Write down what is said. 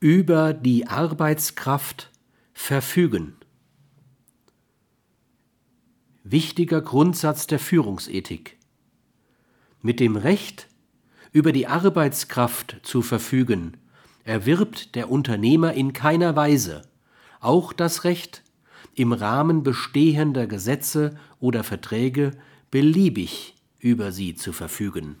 über die Arbeitskraft verfügen. Wichtiger Grundsatz der Führungsethik. Mit dem Recht, über die Arbeitskraft zu verfügen, erwirbt der Unternehmer in keiner Weise auch das Recht, im Rahmen bestehender Gesetze oder Verträge beliebig über sie zu verfügen